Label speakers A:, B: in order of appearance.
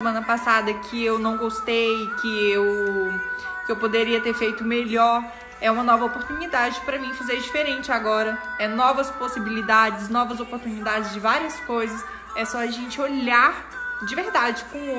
A: semana passada que eu não gostei, que eu que eu poderia ter feito melhor. É uma nova oportunidade para mim fazer diferente agora. É novas possibilidades, novas oportunidades de várias coisas. É só a gente olhar de verdade com o